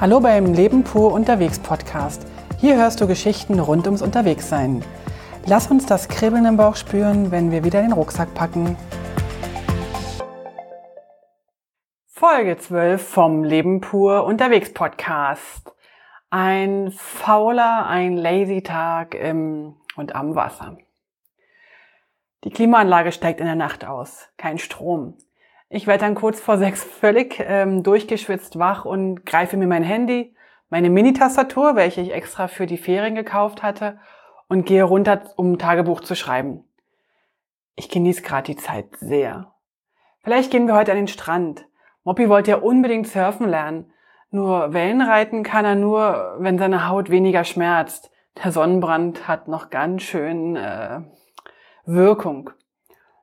Hallo beim Leben pur unterwegs Podcast. Hier hörst du Geschichten rund ums Unterwegssein. Lass uns das Kribbeln im Bauch spüren, wenn wir wieder den Rucksack packen. Folge 12 vom Leben pur unterwegs Podcast. Ein fauler, ein lazy Tag im und am Wasser. Die Klimaanlage steigt in der Nacht aus. Kein Strom. Ich werde dann kurz vor sechs völlig ähm, durchgeschwitzt wach und greife mir mein Handy, meine Mini-Tastatur, welche ich extra für die Ferien gekauft hatte, und gehe runter, um ein Tagebuch zu schreiben. Ich genieße gerade die Zeit sehr. Vielleicht gehen wir heute an den Strand. Moppy wollte ja unbedingt surfen lernen. Nur Wellenreiten kann er nur, wenn seine Haut weniger schmerzt. Der Sonnenbrand hat noch ganz schön äh, Wirkung.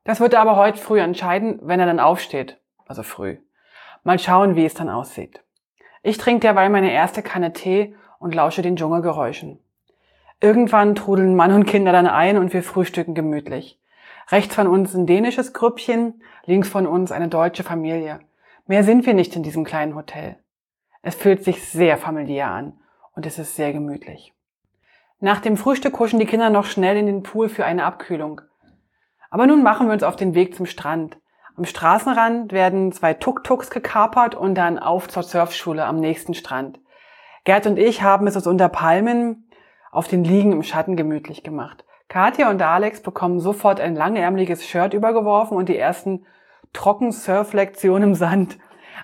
Das wird er aber heute früh entscheiden, wenn er dann aufsteht. Also früh. Mal schauen, wie es dann aussieht. Ich trinke derweil meine erste Kanne Tee und lausche den Dschungelgeräuschen. Irgendwann trudeln Mann und Kinder dann ein und wir frühstücken gemütlich. Rechts von uns ein dänisches Grüppchen, links von uns eine deutsche Familie. Mehr sind wir nicht in diesem kleinen Hotel. Es fühlt sich sehr familiär an und es ist sehr gemütlich. Nach dem Frühstück huschen die Kinder noch schnell in den Pool für eine Abkühlung. Aber nun machen wir uns auf den Weg zum Strand. Am Straßenrand werden zwei Tuk-Tuks gekapert und dann auf zur Surfschule am nächsten Strand. Gerd und ich haben es uns unter Palmen auf den Liegen im Schatten gemütlich gemacht. Katja und Alex bekommen sofort ein langärmliches Shirt übergeworfen und die ersten Trockensurf-Lektionen im Sand.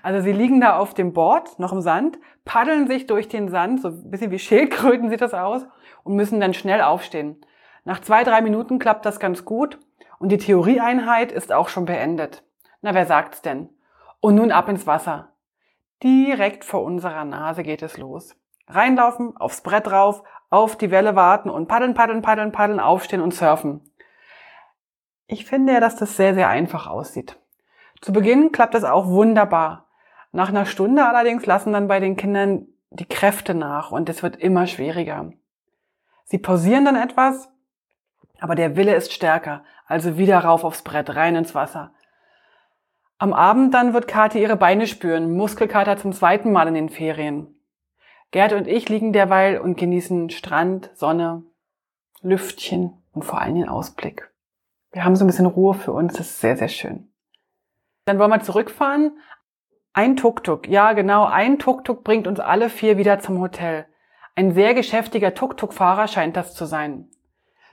Also sie liegen da auf dem Board, noch im Sand, paddeln sich durch den Sand, so ein bisschen wie Schildkröten sieht das aus, und müssen dann schnell aufstehen. Nach zwei, drei Minuten klappt das ganz gut und die Theorieeinheit ist auch schon beendet. Na, wer sagt's denn? Und nun ab ins Wasser. Direkt vor unserer Nase geht es los. Reinlaufen, aufs Brett rauf, auf die Welle warten und paddeln, paddeln, paddeln, paddeln, aufstehen und surfen. Ich finde ja, dass das sehr, sehr einfach aussieht. Zu Beginn klappt es auch wunderbar. Nach einer Stunde allerdings lassen dann bei den Kindern die Kräfte nach und es wird immer schwieriger. Sie pausieren dann etwas, aber der Wille ist stärker, also wieder rauf aufs Brett, rein ins Wasser. Am Abend dann wird Kathi ihre Beine spüren, Muskelkater zum zweiten Mal in den Ferien. Gerd und ich liegen derweil und genießen Strand, Sonne, Lüftchen und vor allem den Ausblick. Wir haben so ein bisschen Ruhe für uns, das ist sehr, sehr schön. Dann wollen wir zurückfahren. Ein Tuk-Tuk, ja genau, ein Tuk-Tuk bringt uns alle vier wieder zum Hotel. Ein sehr geschäftiger Tuk-Tuk-Fahrer scheint das zu sein.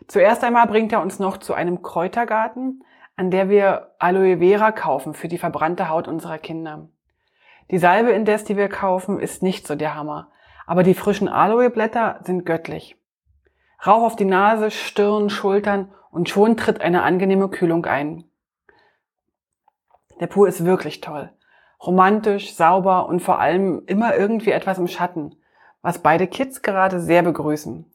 Zuerst einmal bringt er uns noch zu einem Kräutergarten, an der wir Aloe Vera kaufen für die verbrannte Haut unserer Kinder. Die Salbe indes, die wir kaufen, ist nicht so der Hammer, aber die frischen Aloe-Blätter sind göttlich. Rauch auf die Nase, Stirn, Schultern und schon tritt eine angenehme Kühlung ein. Der Pool ist wirklich toll. Romantisch, sauber und vor allem immer irgendwie etwas im Schatten, was beide Kids gerade sehr begrüßen.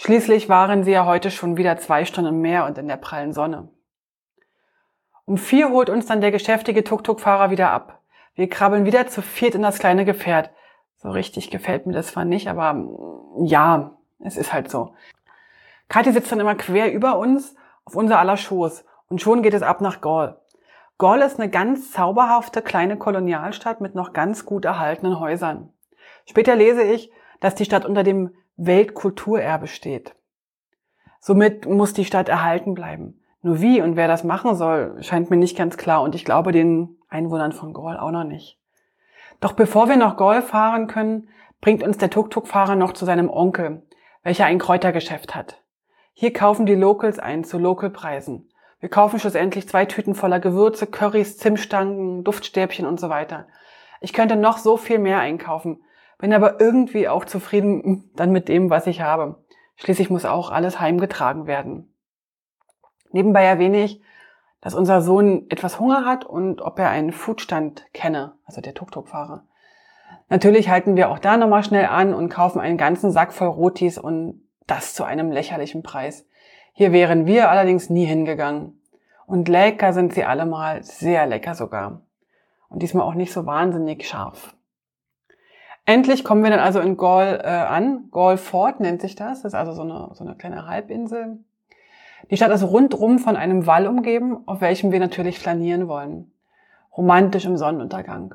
Schließlich waren sie ja heute schon wieder zwei Stunden im Meer und in der prallen Sonne. Um vier holt uns dann der geschäftige Tuk-Tuk-Fahrer wieder ab. Wir krabbeln wieder zu viert in das kleine Gefährt. So richtig gefällt mir das zwar nicht, aber mm, ja, es ist halt so. Kathi sitzt dann immer quer über uns auf unser aller Schoß und schon geht es ab nach Gaul. Gaul ist eine ganz zauberhafte kleine Kolonialstadt mit noch ganz gut erhaltenen Häusern. Später lese ich, dass die Stadt unter dem Weltkulturerbe steht. Somit muss die Stadt erhalten bleiben. Nur wie und wer das machen soll, scheint mir nicht ganz klar und ich glaube den Einwohnern von Gaul auch noch nicht. Doch bevor wir nach Gaul fahren können, bringt uns der Tuk-Tuk-Fahrer noch zu seinem Onkel, welcher ein Kräutergeschäft hat. Hier kaufen die Locals ein zu Localpreisen. Wir kaufen schlussendlich zwei Tüten voller Gewürze, Currys, Zimtstangen, Duftstäbchen und so weiter. Ich könnte noch so viel mehr einkaufen, bin aber irgendwie auch zufrieden dann mit dem, was ich habe. Schließlich muss auch alles heimgetragen werden. Nebenbei erwähne ich, dass unser Sohn etwas Hunger hat und ob er einen Foodstand kenne, also der Tuk-Tuk-Fahrer. Natürlich halten wir auch da nochmal schnell an und kaufen einen ganzen Sack voll Rotis und das zu einem lächerlichen Preis. Hier wären wir allerdings nie hingegangen. Und lecker sind sie allemal, sehr lecker sogar. Und diesmal auch nicht so wahnsinnig scharf. Endlich kommen wir dann also in Gaul äh, an. Gaul Fort nennt sich das. Das ist also so eine, so eine kleine Halbinsel. Die Stadt ist rundrum von einem Wall umgeben, auf welchem wir natürlich flanieren wollen. Romantisch im Sonnenuntergang.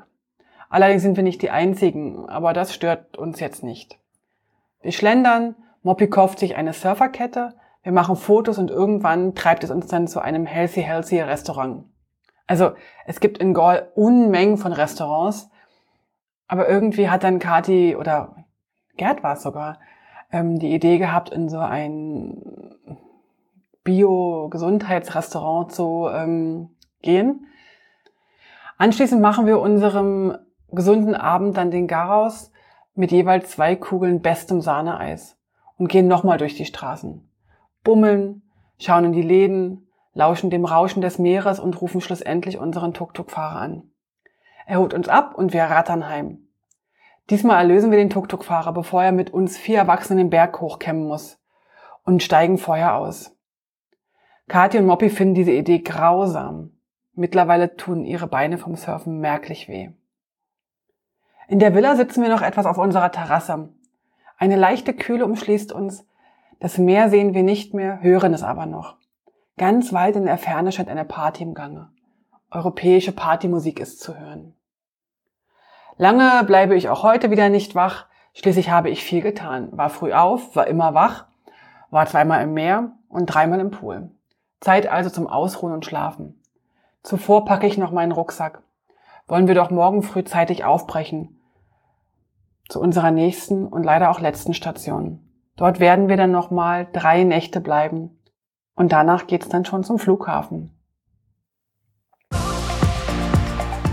Allerdings sind wir nicht die Einzigen, aber das stört uns jetzt nicht. Wir schlendern, Moppy kauft sich eine Surferkette, wir machen Fotos und irgendwann treibt es uns dann zu einem Healthy Healthy Restaurant. Also es gibt in Gaul Unmengen von Restaurants, aber irgendwie hat dann Kati oder Gerd war es sogar, ähm, die Idee gehabt, in so ein Bio-Gesundheitsrestaurant zu ähm, gehen. Anschließend machen wir unserem gesunden Abend dann den Garaus mit jeweils zwei Kugeln bestem Sahneeis und gehen nochmal durch die Straßen. Bummeln, schauen in die Läden, lauschen dem Rauschen des Meeres und rufen schlussendlich unseren Tuk-Tuk-Fahrer an. Er holt uns ab und wir rattern heim. Diesmal erlösen wir den Tuk-Tuk-Fahrer, bevor er mit uns vier Erwachsenen den Berg hochkämmen muss und steigen vorher aus. Kathi und Moppy finden diese Idee grausam. Mittlerweile tun ihre Beine vom Surfen merklich weh. In der Villa sitzen wir noch etwas auf unserer Terrasse. Eine leichte Kühle umschließt uns. Das Meer sehen wir nicht mehr, hören es aber noch. Ganz weit in der Ferne scheint eine Party im Gange. Europäische Partymusik ist zu hören. Lange bleibe ich auch heute wieder nicht wach. Schließlich habe ich viel getan. War früh auf, war immer wach, war zweimal im Meer und dreimal im Pool. Zeit also zum Ausruhen und Schlafen. Zuvor packe ich noch meinen Rucksack. Wollen wir doch morgen frühzeitig aufbrechen. Zu unserer nächsten und leider auch letzten Station. Dort werden wir dann nochmal drei Nächte bleiben. Und danach geht's dann schon zum Flughafen.